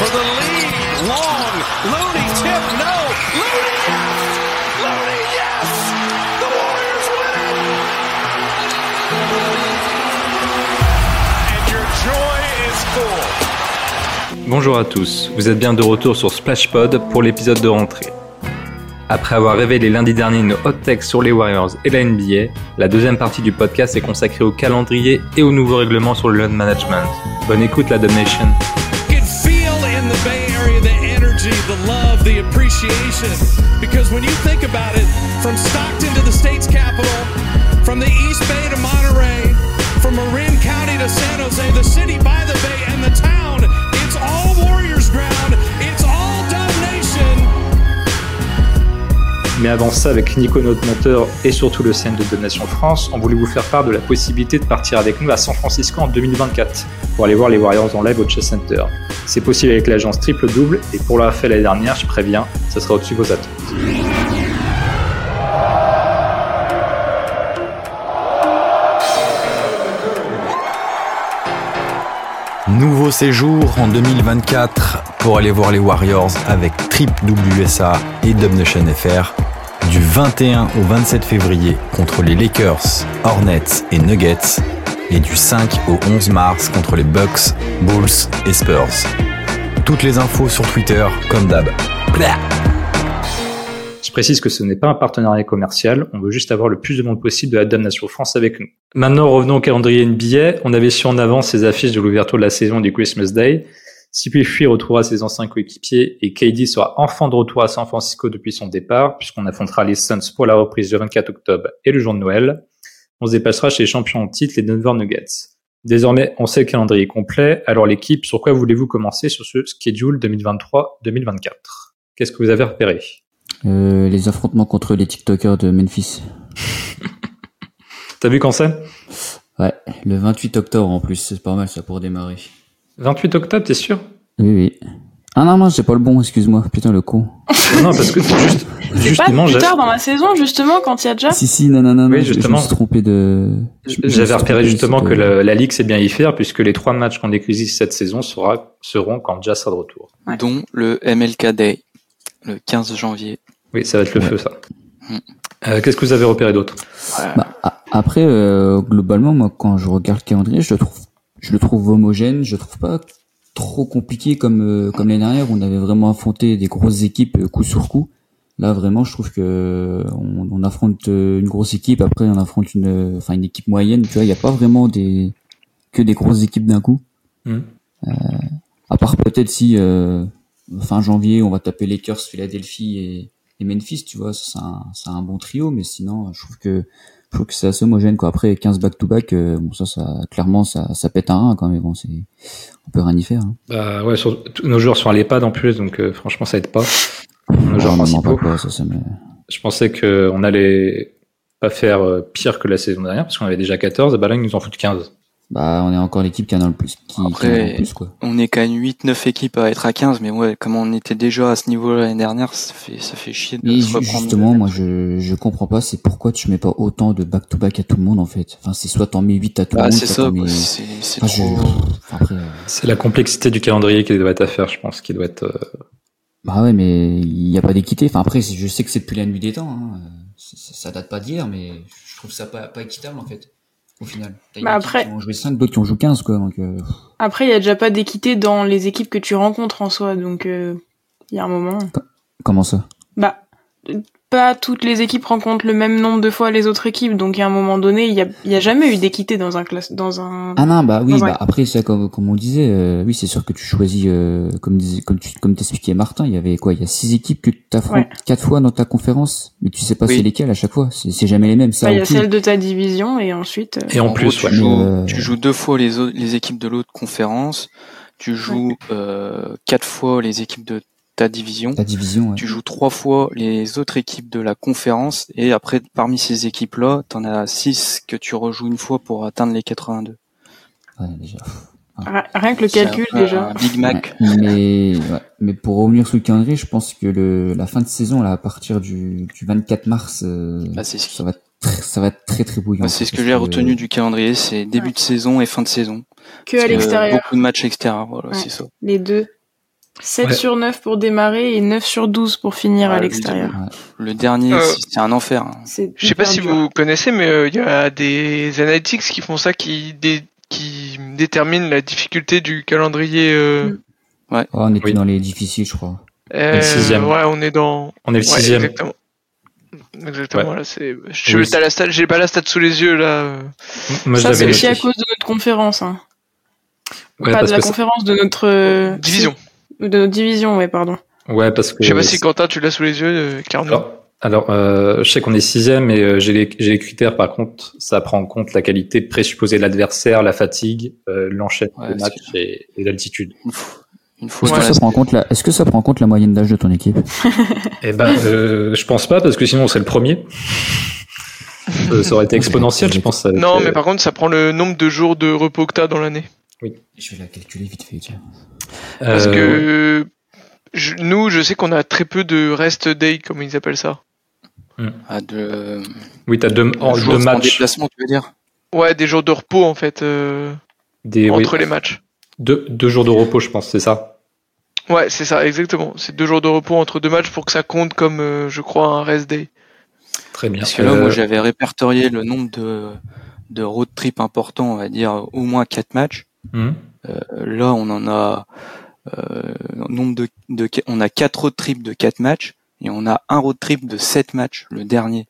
for the lead. Long, Looney tip, no. Looney! And your joy full. Bonjour à tous, vous êtes bien de retour sur Splashpod pour l'épisode de rentrée. Après avoir révélé lundi dernier nos hot takes sur les Warriors et la NBA, la deuxième partie du podcast est consacrée au calendrier et aux nouveaux règlements sur le load management. Bonne écoute la Donation. The the appreciation. Because when you think about it, from Stockton to the state's capital, from the East Bay to Monterey, from Marin County to San Jose, the city Mais avant ça, avec Nico notre monteur et surtout le CN de Donation France, on voulait vous faire part de la possibilité de partir avec nous à San Francisco en 2024 pour aller voir les Warriors en live au Chess Center. C'est possible avec l'agence triple double et pour l'avoir fait l'année dernière, je préviens, ça sera au-dessus de vos attentes. Nouveau séjour en 2024 pour aller voir les Warriors avec Trip WSA et Dubnation FR du 21 au 27 février contre les Lakers, Hornets et Nuggets et du 5 au 11 mars contre les Bucks, Bulls et Spurs. Toutes les infos sur Twitter comme d'hab. Je précise que ce n'est pas un partenariat commercial, on veut juste avoir le plus de monde possible de la Damnation France avec nous. Maintenant, revenons au calendrier NBA. On avait su en avance ces affiches de l'ouverture de la saison du Christmas Day. CP3 retrouvera ses anciens coéquipiers et KD sera enfin de retour à San Francisco depuis son départ, puisqu'on affrontera les Suns pour la reprise le 24 octobre et le jour de Noël. On se dépassera chez les champions en titre, les Denver Nuggets. Désormais, on sait le calendrier complet. Alors l'équipe, sur quoi voulez-vous commencer sur ce schedule 2023-2024 Qu'est-ce que vous avez repéré? Euh, les affrontements contre les TikTokers de Memphis. T'as vu quand c'est? Ouais, le 28 octobre en plus, c'est pas mal ça pour démarrer. 28 octobre, t'es sûr? Oui, oui. Ah non, non, c'est pas le bon, excuse-moi. Putain, le con. Non, parce que juste, C'est pas justement, plus tard dans la saison, justement, quand il y a déjà. Si, si, non, non, non, Oui, non, je- je, justement. me suis trompé de... j'avais repéré justement que de- la, Ligue sait bien y faire, puisque les trois matchs qu'on décrit cette saison sera, seront quand Jazz sera de retour. Ouais. dont le MLK Day, le 15 janvier. Oui, ça va être le Ouais. feu, ça. Hmm. Euh, Qu'est-ce que vous avez repéré d'autre? Bah, après, euh, globalement, moi, quand je regarde le calendrier, je le trouve, je le trouve homogène, je le trouve pas trop compliqué comme euh, comme l'année dernière où on avait vraiment affronté des grosses équipes euh, coup sur coup. Là, vraiment, je trouve que on, on affronte euh, une grosse équipe, après on affronte une, euh, enfin une équipe moyenne. Tu vois, il y a pas vraiment des que des grosses équipes d'un coup. Mhm. Euh, à part peut-être si euh, fin janvier, on va taper Lakers, Philadelphie et, et Memphis. Tu vois, c'est un, c'est un bon trio, mais sinon, je trouve que je trouve que c'est assez homogène quoi. Après 15 back to back, euh, bon ça, ça clairement ça, ça pète un 1 quand même. Bon c'est, on peut rien y faire. Hein. bah, ouais, sur- tous nos joueurs sont à l'EHPAD en plus, donc euh, franchement, ça aide pas. Nos joueurs Genre, vraiment principaux. pas quoi, ça, ça me... Je pensais qu'on allait pas faire euh, pire que la saison dernière, parce qu'on avait déjà 14, et bah là, ils nous en foutent 15. Bah on est encore l'équipe qui en a le plus, qui, qui en a Après, le plus quoi. On est quand même 8-9 équipes à être à 15, mais ouais, comme on était déjà à ce niveau-là l'année dernière, ça fait, ça fait chier de Mais se reprendre. justement, moi je je comprends pas, c'est pourquoi tu mets pas autant de back to back à tout le monde en fait. Enfin c'est soit t'en mets 8 à tout le Ah, monde, c'est soit ça, mets- c'est je- enfin, après, euh, C'est la complexité du calendrier qui doit être à faire, je pense, qui doit être... euh, Bah ouais, mais il y a pas d'équité. Enfin après, je sais que c'est depuis la nuit des temps. Hein. C'est- Ça, ça date pas d'hier, mais je trouve ça pas, pas équitable en fait. Au final, T'as une Bah, après- qui ont joué 5, d'autres qui ont joué 15 quoi. Donc euh, Après, il y a déjà pas d'équité dans les équipes que tu rencontres en soi, donc euh, il y a un moment. comment ça? Bah, pas toutes les équipes rencontrent le même nombre de fois les autres équipes, donc a un moment donné, il y a, il y a jamais eu d'équité dans un classe, dans un. Ah non, bah oui, bah après ça comme comme on disait, euh, oui c'est sûr que tu choisis euh, comme disait, comme tu comme t'expliquais Martin, il y avait quoi Il y a six équipes que tu affrontes Ouais. quatre fois dans ta conférence, mais tu sais pas Oui. c'est lesquelles à chaque fois. C'est c'est jamais les mêmes. Ça Bah, il y a celle de ta division et ensuite. euh, Et en, En plus, gros, tu, joues, Euh, tu joues deux fois les, autres, les équipes de l'autre conférence, tu joues euh, quatre fois les équipes de ta division, ta division. Ouais. tu joues trois fois les autres équipes de la conférence, et après, parmi ces équipes-là, t'en as six que tu rejoues une fois pour atteindre les 82. Ouais, déjà. ri- Rien que le calcul un déjà. Un Big Mac. Ouais, mais, ouais. mais pour revenir sur le calendrier, je pense que le, la fin de saison, là, à partir du, du 24 mars, euh, Bah, c'est ce qui- ça, va être très, ça va être très très bouillant. Bah, c'est ce que j'ai retenu du calendrier, c'est début Ouais. de saison et fin de saison. Que à Parce l'extérieur. Beaucoup de matchs extérieurs, voilà, Ouais. c'est ça. Les deux. 7 Ouais. sur 9 pour démarrer et 9 sur 12 pour finir Ouais, à le l'extérieur. Le dernier, Euh, c'est un enfer. hein. Je sais pas si dur. vous connaissez, mais euh, il y a des analytics qui font ça, qui, dé- qui déterminent la difficulté du calendrier. Euh, Oh, on était Oui. dans les difficiles, je crois. euh, sixième. ouais, on est dans. On est le Ouais, sixième. exactement. Exactement. Ouais. Là, c'est. Je Oui. stat- pas la stat sous les yeux là. Moi, Ça, c'est aussi à cause de notre conférence. Hein. Ouais, pas de la conférence, de notre... Division. De notre division, ouais, pardon. Ouais, parce que. Je sais pas si Quentin tu l'as sous les yeux, euh, clairement. Alors, alors euh, je sais qu'on est sixième et euh, j'ai les, j'ai les critères. Par contre, ça prend en compte la qualité présupposée de l'adversaire, la fatigue, euh, l'enchaînement Ouais, des matchs et, et l'altitude. Est-ce que, ça prend en compte la... Est-ce que ça prend en compte la moyenne d'âge de ton équipe? Eh ben, euh, je pense pas parce que sinon on serait le premier. Euh, ça aurait été exponentiel, je pense. Non, euh, mais par contre, ça prend le nombre de jours de repos que t'as dans l'année. Je vais la calculer vite fait, tiens. Parce euh, que je- nous, je sais qu'on a très peu de rest day, comme ils appellent ça. Ah, de, oui, t'as deux, en, jours deux en matchs, déplacement, tu veux dire? Ouais, des jours de repos en fait euh, des, oui, entre les matchs. deux, deux jours de repos, je pense, c'est ça? Ouais, c'est ça, exactement. C'est deux jours de repos entre deux matchs pour que ça compte comme, euh, je crois, un rest day. Très bien. Parce que là, Euh, moi, j'avais répertorié le nombre de, de road trip importants, on va dire au moins quatre matchs. Hum, Euh, là, on en a euh, nombre de, de on a quatre road trips de quatre matchs et on a un road trip de sept matchs, le dernier.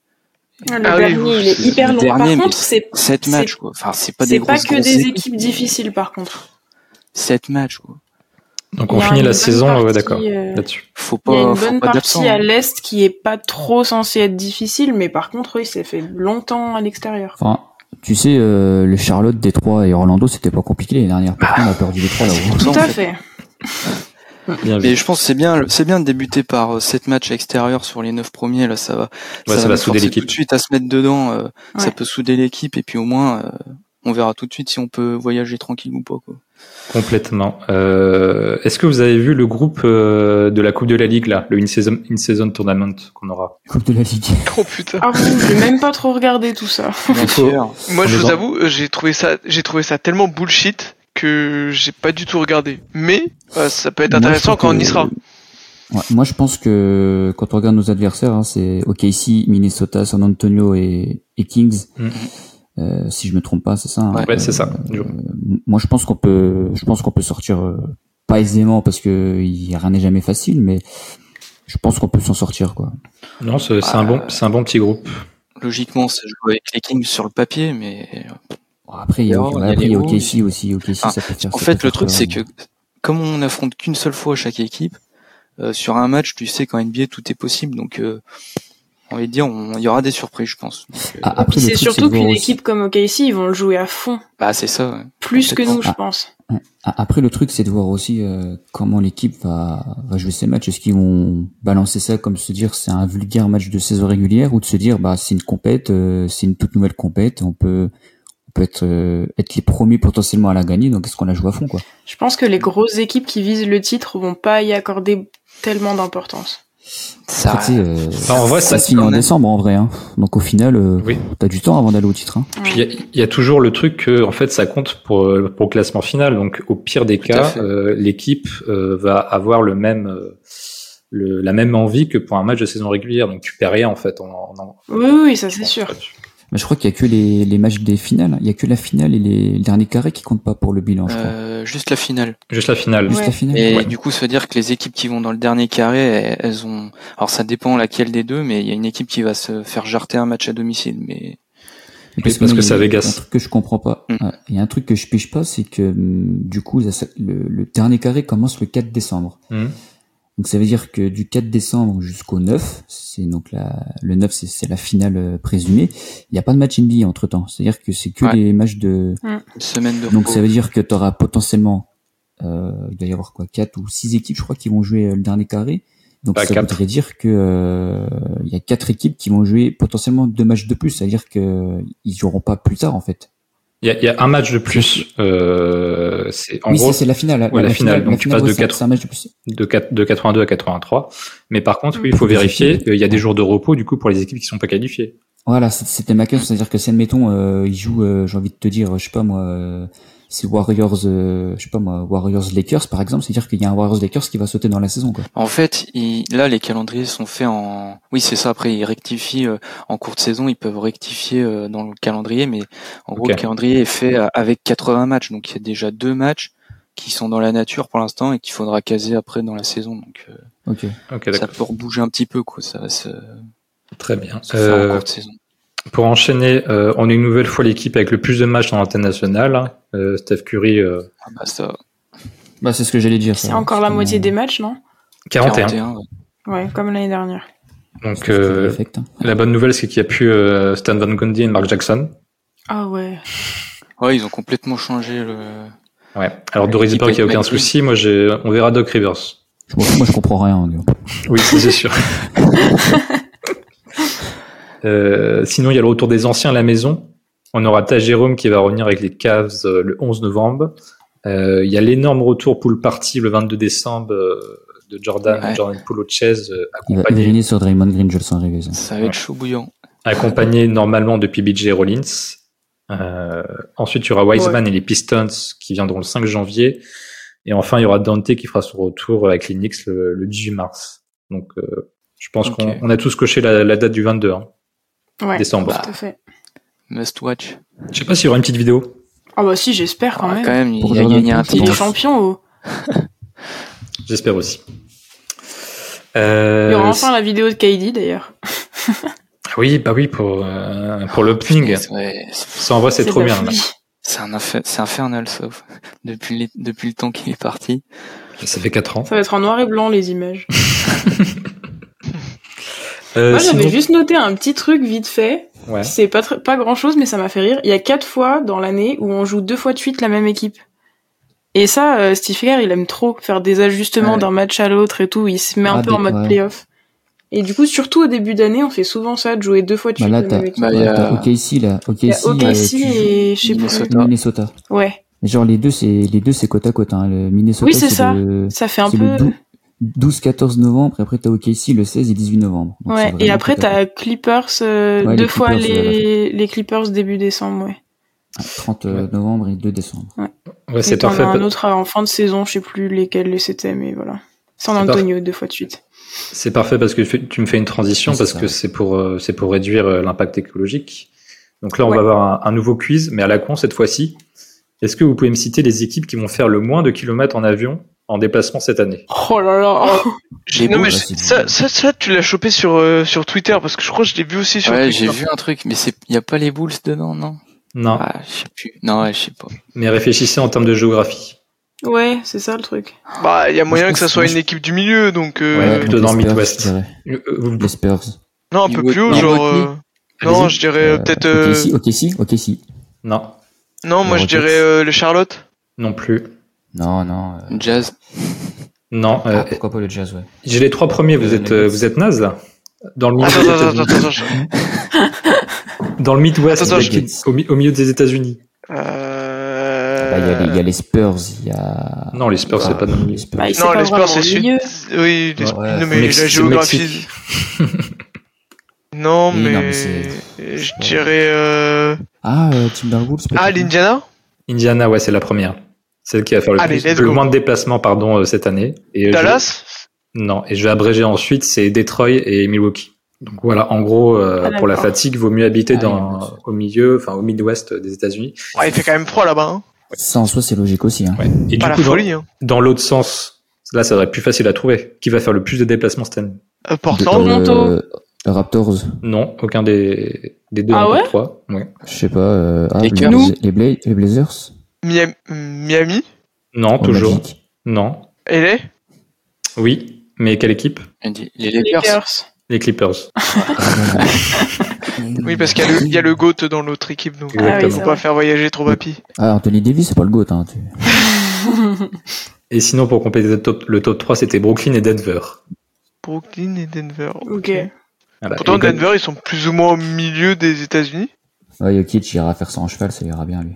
Le Ah oui, dernier, il est c'est- hyper long. dernier, Par contre, c'est Sept C'est- matchs, quoi. Enfin, c'est pas des c'est pas que grosses des équipes. équipes difficiles, par contre. Sept matchs, quoi. Donc on finit la saison, ouais, partie, d'accord, euh, là-dessus. Faut Il y a pas, une faut bonne partie d'absent. à hein. l'est qui est pas trop censée être difficile, mais par contre, oui, ça fait longtemps à l'extérieur. Enfin, tu sais, euh, le Charlotte, Détroit et Orlando, c'était pas compliqué l'année dernière. Par contre, on a perdu les trois là-haut. Tout à fait. fait. Bien vu. Mais je pense que c'est bien, c'est bien de débuter par euh, sept matchs extérieurs sur les neuf premiers. Là, ça va, Ouais, ça va souder l'équipe. Tout de suite à se mettre dedans, euh, ça peut souder l'équipe et puis au moins, euh, on verra tout de suite si on peut voyager tranquille ou pas. Quoi. Complètement. Euh, Est-ce que vous avez vu le groupe euh, de la Coupe de la Ligue là, le in-season tournament qu'on aura? Coupe de la Ligue. Oh putain. Ah bon, j'ai même pas trop regardé tout ça. Moi, je vous avoue, j'ai trouvé ça, j'ai trouvé ça tellement bullshit que j'ai pas du tout regardé. Mais euh, ça peut être intéressant quand on y sera. Ouais, moi, je pense que quand on regarde nos adversaires, hein, c'est OKC, Minnesota, San Antonio et, et Kings. Mhm. Euh, si je me trompe pas, c'est ça. hein. Ouais. C'est ça. Euh, moi, je pense qu'on peut, je pense qu'on peut sortir euh, pas aisément parce que y- rien n'est jamais facile, mais je pense qu'on peut s'en sortir, quoi. Non, c'est un bon, c'est un bon petit groupe. Logiquement, ça joue avec les Kings sur le papier, mais Bon, Après, il y a, a après, il y a les OKC aussi. OKC, Ah, ça peut faire. en ça fait, peut le faire truc, c'est que comme on n'affronte qu'une seule fois chaque équipe, euh, sur un match, tu sais qu'en NBA tout est possible, donc euh, on va dire, on- il y aura des surprises, je pense. Ah, C'est surtout qu'une équipe comme OKC, ils vont le jouer à fond. bah c'est ça. ouais. Plus que nous, je Ah. pense. Ah, Après, le truc, c'est de voir aussi euh, comment l'équipe va, va jouer ses matchs. Est-ce qu'ils vont balancer ça comme se dire c'est un vulgaire match de saison régulière ou de se dire bah c'est une compète, euh, c'est une toute nouvelle compète, on peut on peut être euh, être les premiers potentiellement à la gagner. Donc est-ce qu'on la joue à fond quoi? Je pense que les grosses équipes qui visent le titre vont pas y accorder tellement d'importance. Ça, Après, tu sais, euh, Enfin, en vrai, ça ça- se finit en décembre en vrai. Hein. Donc au final, euh, Oui. t'as du temps avant d'aller au titre. Hein. Puis il y a- il y, a toujours le truc que en fait ça compte pour euh, pour le classement final. Donc au pire des Tout cas, euh, l'équipe euh, va avoir le même euh, le, la même envie que pour un match de saison régulière. Donc tu perds rien en fait. En, en- Oui, oui, ça c'est sûr. Mais je crois qu'il y a que les, les matchs des finales. Il y a que la finale et les, le dernier carré qui comptent pas pour le bilan. Je crois. euh, juste la finale. Juste la finale. Juste ouais. la finale. Et Ouais. du coup, ça veut dire que les équipes qui vont dans le dernier carré, elles, elles ont. Alors ça dépend laquelle des deux, mais il y a une équipe qui va se faire jarter un match à domicile. Mais Et Oui, parce que moi, il y a- c'est à Vegas. Il y a un truc que je comprends pas. Mm. Ouais, Il y a un truc que je pige pas, c'est que hum, du coup, le, le dernier carré commence le 4 décembre. Mhm. Donc ça veut dire que du 4 décembre jusqu'au 9, c'est donc la, le 9, c'est- c'est la finale euh, présumée. Il n'y a pas de match NBA entre temps. C'est-à-dire que c'est que Ouais. les matchs de. semaine de Donc repos. ça veut dire que tu auras potentiellement, euh, il doit y avoir quoi, quatre ou six équipes, je crois, qui vont jouer euh, le dernier carré. Donc Pas ça quatre. voudrait dire que euh, il y a quatre équipes qui vont jouer potentiellement deux matchs de plus. C'est-à-dire que ils joueront pas plus tard en fait. Il y a, il y a un match de plus. Euh, c'est en oui, gros c'est la finale. ouais, la finale. Donc, tu passes de ouais, c'est- quatre- C'est un match de plus. de, 4 de 82 à 83. Mais par contre, oui, il faut vérifier. euh, Il y a des jours de repos du coup pour les équipes qui sont pas qualifiées. Voilà, c'était ma question. C'est-à-dire que si admettons, euh, ils jouent, euh, j'ai envie de te dire, je sais pas moi, c'est Warriors, euh, je sais pas moi, Warriors Lakers par exemple, c'est-à-dire qu'il y a un Warriors Lakers qui va sauter dans la saison quoi. En fait, il- là, les calendriers sont faits en. Oui, c'est ça. Après, ils rectifient euh, en cours de saison. Ils peuvent rectifier euh, dans le calendrier, mais en gros, le calendrier est fait euh, avec 80 matchs. Donc, il y a déjà deux matchs qui sont dans la nature pour l'instant et qu'il faudra caser après dans la saison. Donc, euh, Ok. Ok, ça peut rebouger un petit peu, quoi. Ça va se, Très bien. se faire en Euh, cours de saison. Pour enchaîner, euh, on est une nouvelle fois l'équipe avec le plus de matchs dans l'international. Euh, Steph Curry, euh, Ah bah ça. Bah c'est ce que j'allais dire. C'est ça. encore la moitié des matchs, non? 41. 41, ouais. Ouais, comme l'année dernière. Donc, euh, hein. la bonne nouvelle, c'est qu'il y a plus euh, Stan Van Gundy et Mark Jackson. Ah ouais. Ouais, ils ont complètement changé le. Ouais. Alors, Doris L'équipe qu'il n'y a aucun souci. Moi, j'ai, on verra Doc Rivers. Moi je comprends rien. gars. Oui, c'est sûr. Euh, sinon, il y a le retour des anciens à la maison. On aura Ta Jérôme qui va revenir avec les Cavs euh, le 11 novembre. Euh, il y a l'énorme retour pool party le 22 décembre euh, de Jordan, Ouais. Jordan Chase, euh, Il va accompagné, sur Draymond Green, je le sens arriver. Ça. Ça va être chaud bouillant. accompagné normalement depuis BJ Rollins. Euh, ensuite, il y aura Wiseman et les Pistons qui viendront le 5 janvier. Et enfin, il y aura Dante qui fera son retour avec les Knicks le, le 18 mars. Donc, euh, je pense qu'on on a tous coché la, la date du 22 hein, Ouais. décembre. Tout à fait. Must watch. Je sais pas s'il y aura une petite vidéo. Ah bah si, j'espère quand Ah, même. quand même, il Pour a gagné un titre. champion. oh. J'espère aussi. Il Euh, y aura enfin la vidéo de KD d'ailleurs. Oui, bah oui, pour, euh, pour l'opening. Ouais, c'est- Ça, en vrai, c'est trop bien. C'est un c'est infernal, sauf depuis, les- depuis le temps qu'il est parti. Ça fait 4 ans. Ça va être en noir et blanc les images. Euh, Moi j'avais sinon- juste noté un petit truc vite fait. Ouais. C'est pas pas grand chose mais ça m'a fait rire. Il y a quatre fois dans l'année où on joue deux fois de suite la même équipe. Et ça, euh, Steve Kerr, il aime trop faire des ajustements Ouais. d'un match à l'autre et tout. Il se met un Ah, peu des- en mode ouais. playoff. Et du coup, surtout au début d'année, on fait souvent ça, de jouer deux fois de Bah suite là, la t'as même équipe. Bah, a- t'as OKC là. OKC, y a euh, OKC joues- et je sais plus. Minnesota. Ouais, Genre les deux, c'est les deux, c'est côte à côte. Hein. Le Minnesota, Oui, c'est ça. le- ça fait un peu. le 12-14 novembre, et après t'as OKC le 16 et 18 novembre. Donc, Ouais, et après t'as Clippers, euh, Ouais, deux les fois Clippers, les, les Clippers début décembre, ouais. côte. 30 euh, novembre et 2 décembre. Ouais, c'est parfait. un autre en fin de saison, je sais plus lesquels c'était, mais voilà. San C'est Antonio deux fois de suite. C'est parfait parce que tu me fais une transition Oui, parce ça. que c'est pour euh, c'est pour réduire euh, l'impact écologique. Donc là, on Ouais. va avoir un, un nouveau quiz, mais à la con cette fois-ci. Est-ce que vous pouvez me citer les équipes qui vont faire le moins de kilomètres en avion en déplacement cette année Oh là là. J'ai- Les non, mais boules, là, ça, ça, ça, tu l'as chopé sur, euh, sur Twitter parce que je crois que je l'ai vu aussi sur Ouais, Twitter. j'ai vu un truc, mais c'est, y a pas les Bulls dedans, non? Non, Ah, je sais plus. Non, ouais, je sais pas. mais réfléchissez en termes de géographie. Ouais, c'est ça le truc. Bah, il y a moyen que ça soit une équipe du milieu, donc. euh, Ouais, plutôt dans Midwest. Euh, vous- Les Spurs. Non, un peu plus haut, genre. euh, Non, je dirais peut-être. euh, OKC, OKC, OKC. Non, Non, moi je dirais euh, les Charlotte. non plus. Non, non. euh, Jazz. Non, euh, ah, pourquoi pas le Jazz, ouais. j'ai les trois premiers. Vous Euh, êtes euh, vous êtes naze là. Dans le milieu Attends, des attends, attends, États-Unis. attends, attends. Dans le Midwest, Attends, je- au, mi- au milieu des États-Unis. Euh... Bah, Il y, a les- il y a les Spurs, il y a. Non, les Spurs, c'est Ah, pas dans- les Spurs. Bah, Non, les Spurs, c'est sud. Oui, les... Ouais, non, mais la géographie. Non, Oui, mais, non, mais c'est- je dirais. Euh... Ah, euh, Timberwolves. Ah, l'Indiana? Indiana, ouais, c'est la première. Celle qui va faire le, Allez, plus- le moins de déplacements pardon, euh, cette année. Et, euh, Dallas? Je- Non, et je vais abréger ensuite, c'est Detroit et Milwaukee. Donc voilà, en gros, euh, Ah, pour la fatigue, vaut mieux habiter Ah, dans, oui, au milieu, enfin au Midwest des États-Unis. Ouais, il fait quand même froid là-bas. Hein. Ça, en soi, c'est logique aussi. Hein. Ouais. Et Pas du la coup, dans. Hein. dans l'autre sens, là, ça va être plus facile à trouver. Qui va faire le plus de déplacements cette année? Euh, Portland Toronto. euh, Raptors, Non, aucun des, des deux Ah ouais? 3. Ouais. je sais pas. Euh, ah, Les les, Cavs. Bla- les, Bla- les Blazers Miami, Non, toujours. Non. LA Oui, mais quelle équipe? Les Lakers. Les Clippers. Oui, parce qu'il y, a le- il y a le GOAT dans l'autre équipe, donc. Ah oui, faut c'est pas faire voyager trop papy. Ah, Anthony Davis, c'est pas le GOAT. Hein, tu- Et sinon, pour compléter le top, le top 3, c'était Brooklyn et Denver. Brooklyn et Denver. Ok. Voilà. Pourtant, Denver, ils sont plus ou moins au milieu des États-Unis. Ouais, Jokic, il ira faire ça en cheval, ça ira bien, lui.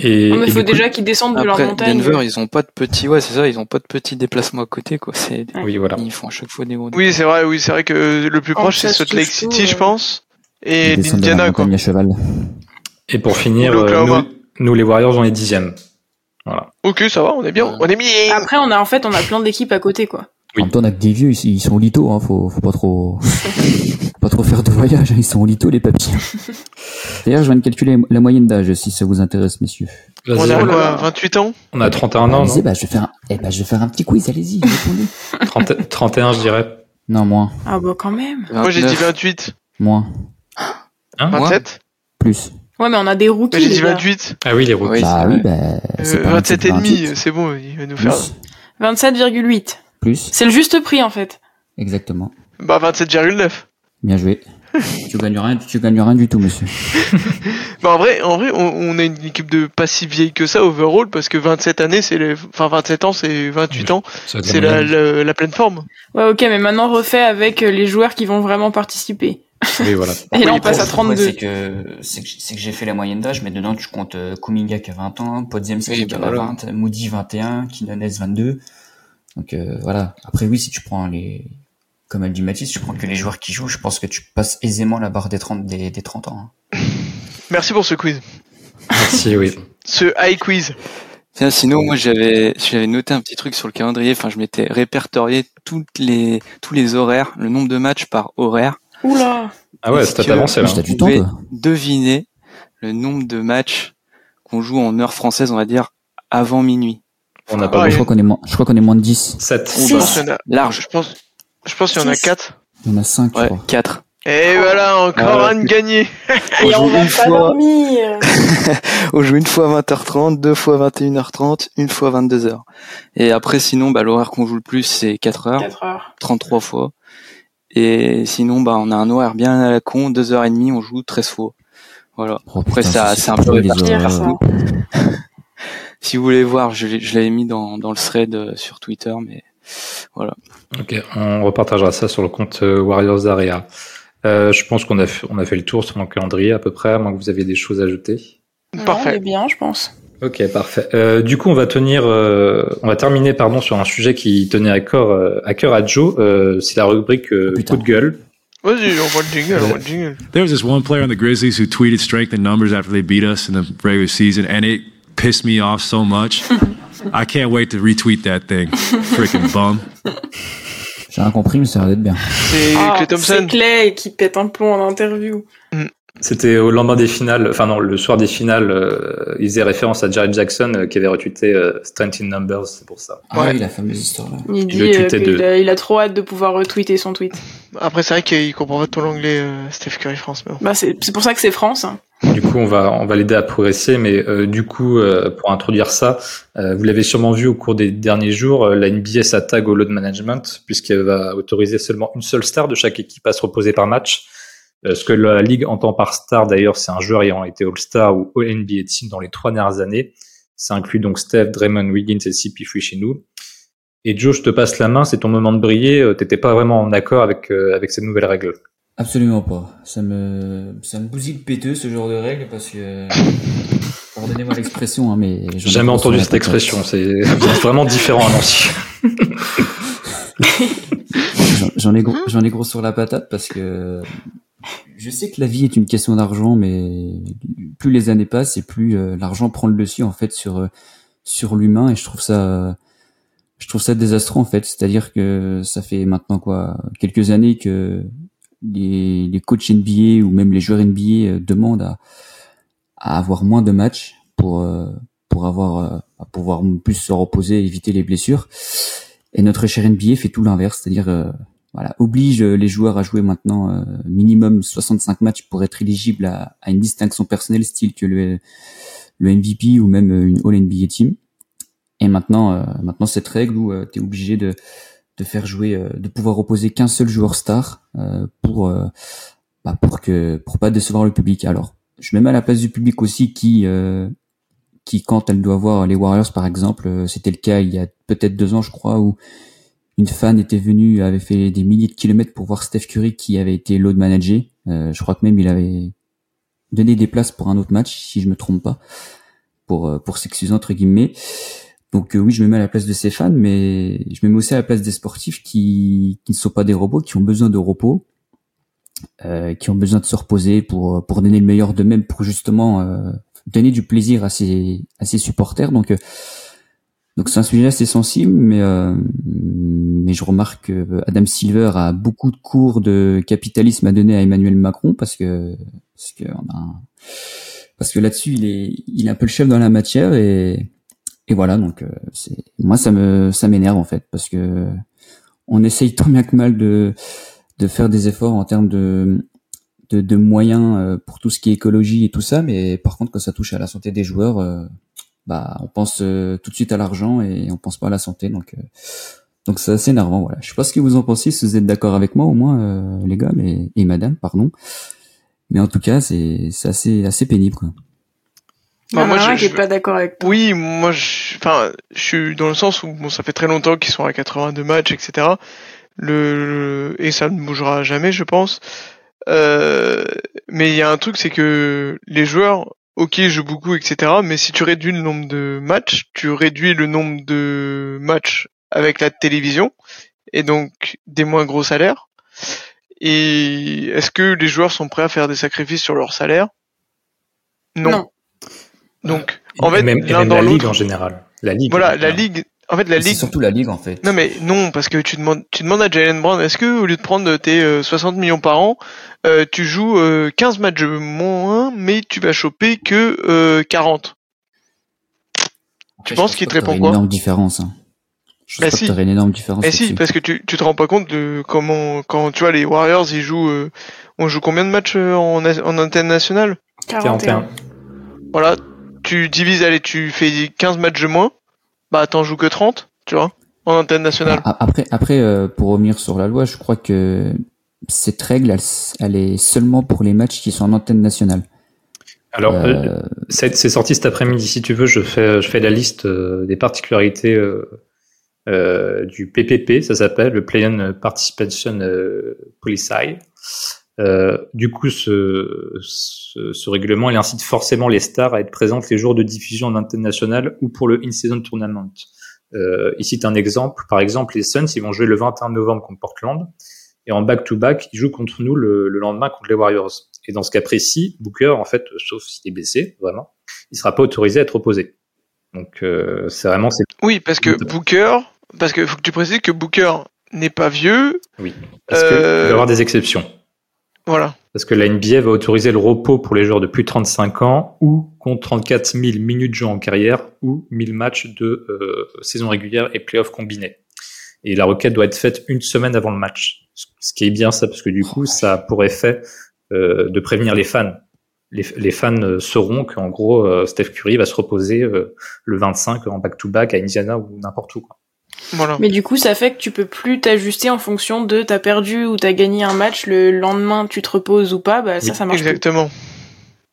Et, Non, mais et faut coup- déjà qu'ils descendent de leur Après, montagne. Denver, ils ont pas de petits, ouais, c'est ça, ils ont pas de petits déplacements à côté, quoi. C'est, Oui, voilà. ils font à chaque fois des gros. Oui, c'est vrai, oui, c'est vrai que le plus proche, c'est Salt Lake City, je pense. Et l'Indiana, quoi. cheval. Et pour finir, euh, nous, nous, les Warriors, on est dixième. Voilà. Ok, ça va, on est bien, on est bien. Après, on a en fait, on a plein d'équipes à côté, quoi. Oui. En même temps, on a que des vieux, ils, sont lito, hein, faut, faut pas trop, pas trop faire de voyage, hein, ils sont au lito, les papiers. D'ailleurs, je viens de calculer la moyenne d'âge, si ça vous intéresse, messieurs. On a quoi, 28 ans on a 31 ans, bah, je vais faire un, eh ben, je vais faire un petit quiz, allez-y, répondez. 30 31, je dirais. Non, moins, Ah bah quand même. Moi j'ai dit 29. 28. moins, Hein Moi 27 plus. Ouais, mais on a des rookies. Moi j'ai dit les gars. 28. Ah oui, les rookies. Bah c'est oui, bah, c'est Euh, pas 27 et 28, demi, c'est bon, il va nous faire. Plus, 27,8. plus, C'est le juste prix, en fait. exactement. Bah 27,9. Bien joué. tu gagnes rien, tu gagnes rien du tout, monsieur. Bah en vrai, en vrai, on, on a une équipe de pas si vieille que ça overall parce que 27 années, c'est les, enfin 27 ans, c'est 28 ans, c'est la la, la, pleine forme. Ouais, ok, mais maintenant refait avec euh, les joueurs qui vont vraiment participer. Oui, voilà. Et là, on passe à pour- 32. c'est que, c'est que, j'ai fait la moyenne d'âge, mais dedans, tu comptes euh, Kuminga qui a 20 ans, Podziemski Oui, qui a bah voilà. 20, Moody 21, Quinones 22. Donc, euh, voilà. Après, oui, si tu prends les, comme elle dit Mathis, tu prends que les joueurs qui jouent, je pense que tu passes aisément la barre des 30, des, des 30 ans. hein. Merci pour ce quiz. Merci, oui. Ce high quiz. Tiens, sinon, moi, j'avais, j'avais noté un petit truc sur le calendrier. Enfin, je m'étais répertorié toutes les, tous les horaires, le nombre de matchs par horaire. Oula. Ah ouais, que- avancé, là. T'as du temps, deviner le nombre de matchs qu'on joue en heure française, on va dire, avant minuit. On n'a Ah, pas y Je a- crois qu'on est moins, je crois qu'on est moins de 10. 7. Je pense qu'il y en a, Large. je pense, je pense qu'il y en a Six. 4. Il y en a 5, je Ouais, crois. 4. Et voilà, encore Ah, un de gagné. On Et joue on va une pas fois- dormir. On joue une fois 20h30, deux fois 21h30, une fois 22h. Et après, sinon, bah, l'horaire qu'on joue le plus, c'est 4 heures, 4 heures. 33 fois. Et sinon, bah, on a un horaire bien à la con, 2h30, on joue 13 fois. Voilà. Oh, Après, putain, ça- c'est un peu. Si vous voulez voir, je, l'avais mis dans, dans le thread euh, sur Twitter, mais voilà. Ok, on repartagera ça sur le compte euh, Warriors Area. Euh, je pense qu'on a, fait- on a fait le tour sur mon calendrier à peu près, à moins que vous aviez des choses à ajouter. Non, on est Parfait. bien, je pense. Ok, parfait. Euh, du coup, on va tenir, euh, on va terminer pardon sur un sujet qui tenait à cœur, euh, à cœur à Joe. Euh, c'est la rubrique euh, Oh, putain. coup de gueule. Vas-y, on voit le jingle, on voit le jingle. There was this one player on the Grizzlies who tweeted strength in numbers after they beat us in the regular season, and it pissed me off so much. I can't wait to retweet that thing. Freaking bum. J'ai rien compris, mais ça a l'air d'être bien. C'est Ah, Clay c'est. Clay qui pète un plomb en interview. C'était au lendemain des finales, enfin non, le soir des finales, euh, il faisait référence à Jared Jackson euh, qui avait retweeté euh, Strength in Numbers, c'est pour ça. Ah Ouais. oui, la fameuse histoire là. Il dit le euh, de- a, il a trop hâte de pouvoir retweeter son tweet. Après, c'est vrai qu'il comprend pas tout l'anglais, euh, Steph Curry France, mais bon. Bah, c'est c'est pour ça que c'est France. hein. Du coup, on va on va l'aider à progresser, mais euh, du coup, euh, pour introduire ça, euh, vous l'avez sûrement vu au cours des derniers jours, la NBA s'attaque au load management puisqu'elle va autoriser seulement une seule star de chaque équipe à se reposer par match. Ce que la ligue entend par star, d'ailleurs, c'est un joueur ayant été All-Star ou All-NBA Team dans les trois dernières années. Ça inclut donc Steph, Draymond, Wiggins et CP3 chez nous. Et Joe, je te passe la main, c'est ton moment de briller. T'étais pas vraiment en accord avec avec ces nouvelles règles. Absolument pas. Ça me, ça me bousille le péteux, ce genre de règles, parce que, pardonnez-moi l'expression, hein, mais J'ai jamais entendu cette patate. expression. C'est vraiment différent à Nancy. J'en- J'en ai gros, j'en ai gros sur la patate parce que je sais que la vie est une question d'argent, mais plus les années passent et plus euh, l'argent prend le dessus en fait sur euh, sur l'humain et je trouve ça je trouve ça désastreux en fait. C'est-à-dire que ça fait maintenant quoi quelques années que les, les coachs NBA ou même les joueurs NBA euh, demandent à, à avoir moins de matchs pour euh, pour avoir euh, à pouvoir plus se reposer, éviter les blessures. Et notre cher NBA fait tout l'inverse, c'est-à-dire voilà, oblige les joueurs à jouer maintenant minimum 65 matchs pour être éligible à, à une distinction personnelle style que le, le MVP ou même une All NBA team. Et maintenant, maintenant cette règle où tu es obligé de, de faire jouer, euh, de pouvoir reposer qu'un seul joueur star euh, pour euh, bah, pour que pour pas décevoir le public. Alors, je me mets à la place du public aussi qui qui quand elle doit voir les Warriors par exemple, c'était le cas il y a peut-être deux ans je crois où une fan était venue, avait fait des milliers de kilomètres pour voir Steph Curry qui avait été load managé. Euh, je crois que même il avait donné des places pour un autre match, si je me trompe pas, pour pour s'excuser entre guillemets. Donc euh, oui, je me mets à la place de ces fans, mais je me mets aussi à la place des sportifs qui qui ne sont pas des robots, qui ont besoin de repos, euh, qui ont besoin de se reposer pour pour donner le meilleur d'eux-mêmes, pour justement euh, donner du plaisir à ses à ses supporters. Donc euh, Donc c'est un sujet assez sensible, mais euh, mais je remarque que Adam Silver a beaucoup de cours de capitalisme à donner à Emmanuel Macron parce que parce que a parce que là-dessus il est il est un peu le chef dans la matière et et voilà donc euh, c'est moi ça me ça m'énerve en fait parce que on essaye tant bien que mal de de faire des efforts en termes de de, de moyens euh, pour tout ce qui est écologie et tout ça, mais par contre quand ça touche à la santé des joueurs, euh, bah on pense tout de suite à l'argent et on pense pas à la santé, donc donc c'est assez énervant. Voilà, je sais pas ce que vous en pensez, si vous êtes d'accord avec moi au moins les gars, mais et madame, pardon. Mais en tout cas c'est c'est assez assez pénible quoi. Moi, je, suis pas d'accord avec toi. Oui, moi, je, enfin, je suis dans le sens où bon, ça fait très longtemps qu'ils sont à 82 matchs, etc. Le, et ça ne bougera jamais, je pense. Euh, mais il y a un truc, c'est que les joueurs, ok, jouent beaucoup, etc. Mais si tu réduis le nombre de matchs, tu réduis le nombre de matchs avec la télévision et donc des moins gros salaires. Et est-ce que les joueurs sont prêts à faire des sacrifices sur leur salaire? Non. Donc, en fait, même, l'un dans la ligue en général. La ligue. Voilà, la ligue. En fait, la ligue. C'est surtout la ligue en fait. Non mais non, parce que tu demandes, tu demandes à Jalen Brown, est-ce que au lieu de prendre tes 60 euh, millions par an, euh, tu joues 15 euh, matchs moins, mais tu vas choper que 40 Tu penses qu'il te répond quoi? Une énorme différence. Hein. Je bah si. Que une énorme différence. Mais si, parce que tu, tu te rends pas compte de comment, quand tu vois les Warriors, ils jouent, on joue combien de matchs en, en antenne nationale 41. Voilà, tu divises, allez, tu fais 15 matchs de moins bah t'en joues que 30, tu vois, en antenne nationale. Après, après euh, pour revenir sur la loi, je crois que cette règle, elle, est seulement pour les matchs qui sont en antenne nationale. Alors, euh... c'est sorti cet après-midi. Si tu veux, je fais, je fais la liste euh, des particularités euh, du PPP, ça s'appelle le Play-on Participation Policy. Euh, du coup, ce, ce, ce, règlement, il incite forcément les stars à être présentes les jours de diffusion en antenne nationale ou pour le in-season tournament. Euh, ici, un exemple. Par exemple, les Suns, ils vont jouer le 21 novembre contre Portland. Et en back-to-back, ils jouent contre nous le, le, lendemain contre les Warriors. Et dans ce cas précis, Booker, en fait, sauf s'il est blessé, vraiment, il sera pas autorisé à être opposé. Donc, euh, c'est vraiment... Oui, parce que Booker, parce que faut que tu précises que Booker n'est pas vieux. Oui, parce qu'il va y avoir des exceptions. Voilà. Parce que la NBA va autoriser le repos pour les joueurs de plus de 35 ans ou contre 34 000 minutes de jeu en carrière ou 1000 matchs de euh, saison régulière et playoff combinés. Et la requête doit être faite une semaine avant le match. Ce qui est bien ça, parce que du coup, ça a pour effet euh, de prévenir les fans. Les, fans sauront qu'en gros, euh, Steph Curry va se reposer le 25 en back-to-back à Indiana ou n'importe où. Quoi. Mais du coup, ça fait que tu peux plus t'ajuster en fonction de t'as perdu ou t'as gagné un match, le lendemain tu te reposes ou pas, bah ça, ça marche. Exactement.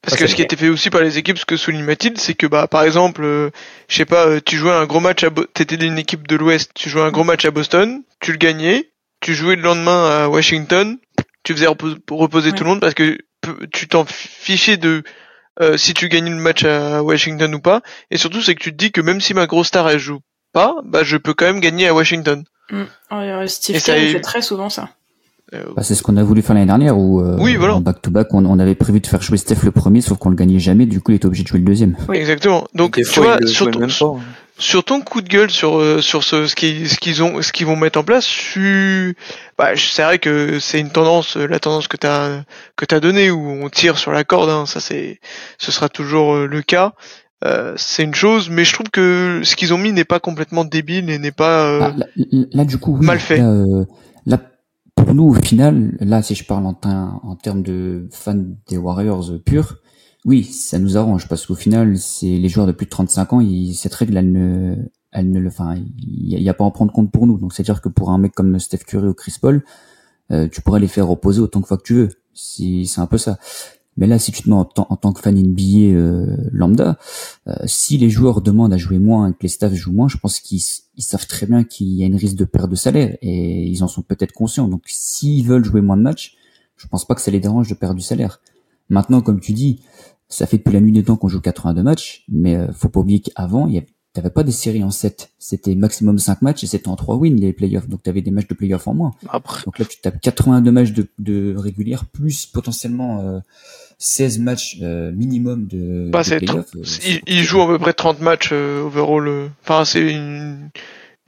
Parce que ce qui était fait aussi par les équipes, ce que souligne Mathilde, c'est que bah par exemple, euh, je sais pas, euh, tu jouais un gros match à, t'étais d'une équipe de l'Ouest, tu jouais un gros match à Boston, tu le gagnais, tu jouais le lendemain à Washington, tu faisais reposer tout le monde parce que tu t'en fichais de euh, si tu gagnais le match à Washington ou pas, et surtout c'est que tu te dis que même si ma grosse star elle joue pas, bah je peux quand même gagner à Washington. Mm. Steve Kerr fait très souvent ça. Euh, bah, c'est ce qu'on a voulu faire l'année dernière où euh, oui, voilà. en back to back on, avait prévu de faire jouer Steph le premier sauf qu'on le gagnait jamais du coup il était obligé de jouer le deuxième. Oui. Exactement. Donc tu vois sur ton, sur ton coup de gueule sur euh, sur ce ce qu'ils ce qu'ils ont ce qu'ils vont mettre en place, je bah c'est vrai que c'est une tendance la tendance que tu as que tu as donné où on tire sur la corde hein, ça c'est ce sera toujours le cas. Euh, c'est une chose, mais je trouve que ce qu'ils ont mis n'est pas complètement débile et n'est pas euh, bah, là, du coup mal fait. Euh, là, pour nous au final, là si je parle en, en termes de fans des Warriors purs, oui, ça nous arrange parce qu'au final, c'est les joueurs de plus de 35 ans, cette règle, elle ne, elle ne le, enfin, il n'y a, pas à en prendre compte pour nous. Donc c'est à dire que pour un mec comme Steph Curry ou Chris Paul, tu pourrais les faire reposer autant de fois que tu veux. C'est un peu ça. Mais là, si tu te mets en, tant que fan NBA euh, lambda, euh, si les joueurs demandent à jouer moins et que les staffs jouent moins, je pense qu'ils savent très bien qu'il y a une risque de perte de salaire et ils en sont peut-être conscients. Donc, s'ils veulent jouer moins de matchs, je pense pas que ça les dérange de perdre du salaire. Maintenant, comme tu dis, ça fait depuis la nuit des temps qu'on joue 82 matchs, mais euh, faut pas oublier qu'avant, il y avait t'avais pas des séries en 7. C'était maximum 5 matchs et c'était en 3 wins les playoffs. Donc t'avais des matchs de playoffs en moins. Après, Donc là, tu tapes 82 matchs de, de régulière plus potentiellement euh, 16 matchs euh, minimum de, Bah, de playoffs. euh, Il, c'est- il joue à peu près 30 matchs euh, overall. euh. Enfin, c'est une,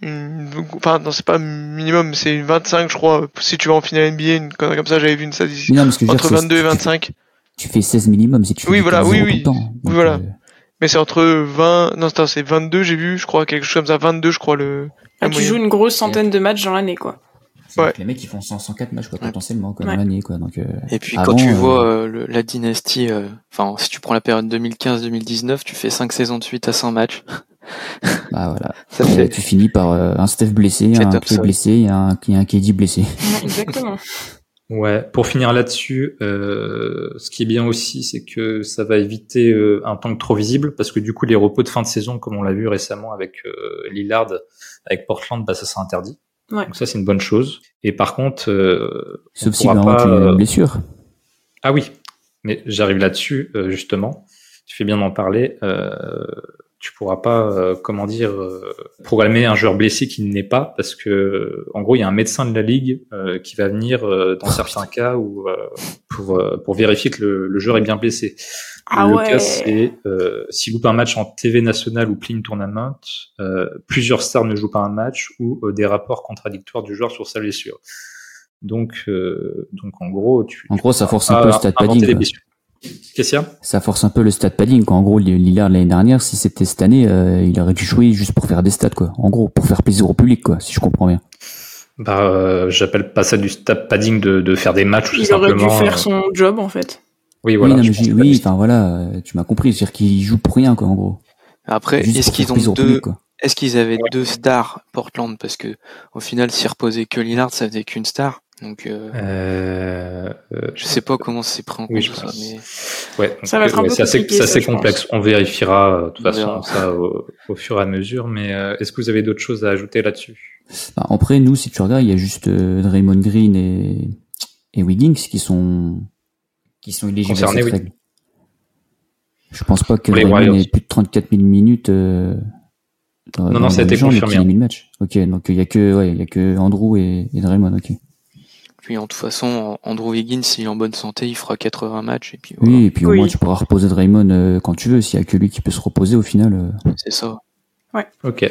une. Enfin, non, c'est pas minimum, c'est une 25, je crois. Si tu vas en finale NBA, une comme ça, j'avais vu une statistique. Non, dire, Entre c'est- 22 et tu fais- 25. Tu fais 16 minimum si tu fais Oui, du voilà, 15-0 oui, oui. Oui, voilà. Mais c'est entre 20. Non, c'est 22, j'ai vu, je crois, quelque chose comme ça. 22, je crois, le. Ah, tu joues une grosse centaine de matchs dans l'année, quoi. Ouais. les mecs ils font 100, 104 matchs quoi, Ouais. potentiellement quoi, Ouais. dans l'année quoi. Donc, euh, et puis avant, quand tu euh, vois euh, le- la dynastie, euh, enfin si tu prends la période 2015-2019, tu fais 5 saisons de suite à 100 matchs. bah voilà. Ça Et fait tu finis par euh, un Steph blessé, un top, Clay blessé et un, et un KD blessé. Ouais, exactement. Ouais, pour finir là-dessus, euh, ce qui est bien aussi, c'est que ça va éviter euh, un tank trop visible, parce que du coup, les repos de fin de saison, comme on l'a vu récemment avec euh, Lillard, avec Portland, bah, ça sera interdit. Ouais. Donc ça, c'est une bonne chose. Et par contre, euh, on Sauf avoir pas, euh, blessure. Ah oui, mais j'arrive là-dessus, euh, justement. Tu fais bien d'en parler. Tu pourras pas, euh, comment dire, euh, programmer un joueur blessé qui ne l'est pas, parce que, en gros, il y a un médecin de la ligue euh, qui va venir euh, dans certains cas où, euh, pour, euh, pour vérifier que le, le joueur est bien blessé. Ah le ouais. cas, c'est euh, s'il loupe un match en TV national ou Playing Tournament, euh, plusieurs stars ne jouent pas un match ou euh, des rapports contradictoires du joueur sur sa blessure. Donc, euh, donc en gros, tu, En tu gros, ça force un peu le stade padding, a Ça force un peu le stat padding. Quoi. En gros, Lillard l'année dernière, si c'était cette année, euh, il aurait dû jouer juste pour faire des stats, quoi. En gros, pour faire plaisir au public, quoi, si je comprends bien. Bah, euh, j'appelle pas ça du stat padding de, de faire des matchs Il aurait dû faire euh, son job, en fait. Oui, voilà. oui, que oui, enfin voilà, tu m'as compris. C'est-à-dire qu'il joue pour rien, quoi, en gros. Après, est-ce qu'ils ont deux, public, quoi. est-ce qu'ils avaient deux stars Portland? Parce que au final, s'ils reposaient que Lillard, ça faisait qu'une star. Donc, euh, je sais pas comment c'est pris en compte Oui, je ça, pense. mais Ouais, donc, Ça va être un ouais, peu c'est assez, compliqué, c'est ça, assez complexe. On vérifiera euh, de toute On façon verra. ça au, au fur et à mesure. Mais euh, est-ce que vous avez d'autres choses à ajouter là-dessus? Bah, après, nous, si tu regardes, il y a juste euh, Draymond Green et, et Wiggins qui sont qui sont éligibles Concernés, à cette oui. règle. Je pense pas que Draymond ait plus de 34 000 minutes. Euh, dans- non, dans ça a été confirmé, hein. mis le match. Ok, donc il y a que ouais, il y a que Andrew et, et Draymond. Ok. Puis en toute façon, Andrew Wiggins, s'il est en bonne santé, il fera 80 matchs et puis voilà, Oui, et puis au Oui. moins tu pourras reposer Draymond euh, quand tu veux. S'il y a que lui qui peut se reposer au final. euh. c'est ça. Ok.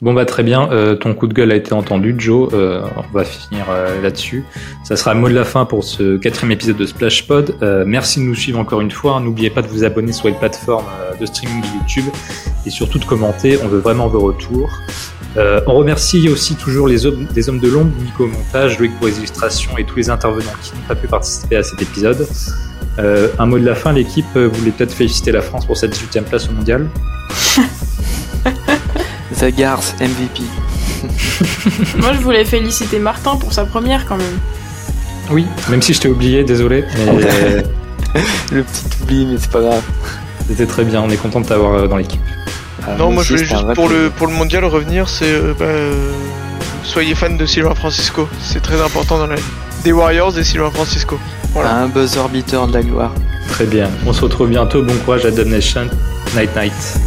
Bon bah très bien. Euh, ton coup de gueule a été entendu, Joe. Euh, on va finir euh, là-dessus. Ça sera le mot de la fin pour ce quatrième épisode de Splash Pod. Euh, merci de nous suivre encore une fois. N'oubliez pas de vous abonner sur les plateformes de streaming de YouTube et surtout de commenter. On veut vraiment vos retours. Euh, on remercie aussi toujours les hommes, les hommes de l'ombre, Nico au montage, Loïc pour les illustrations et tous les intervenants qui n'ont pas pu participer à cet épisode. Euh, un mot de la fin, l'équipe euh, voulait peut-être féliciter la France pour sa 18e place au mondial. Zagars MVP. Moi, je voulais féliciter Martin pour sa première, quand même. Oui, même si je t'ai oublié, désolé, mais Le petit oubli, mais c'est pas grave. c'était très bien. On est content de t'avoir dans l'équipe. Ah, Non, moi je voulais juste pour le, plaisir. pour le mondial revenir, c'est euh, bah, euh, soyez fan de Silver Francisco. C'est très important dans la vie. Des Warriors et Silver Francisco. Voilà. Un buzzer beater de la gloire. Très bien. On se retrouve bientôt. Bon courage à Dub Nation. Night night.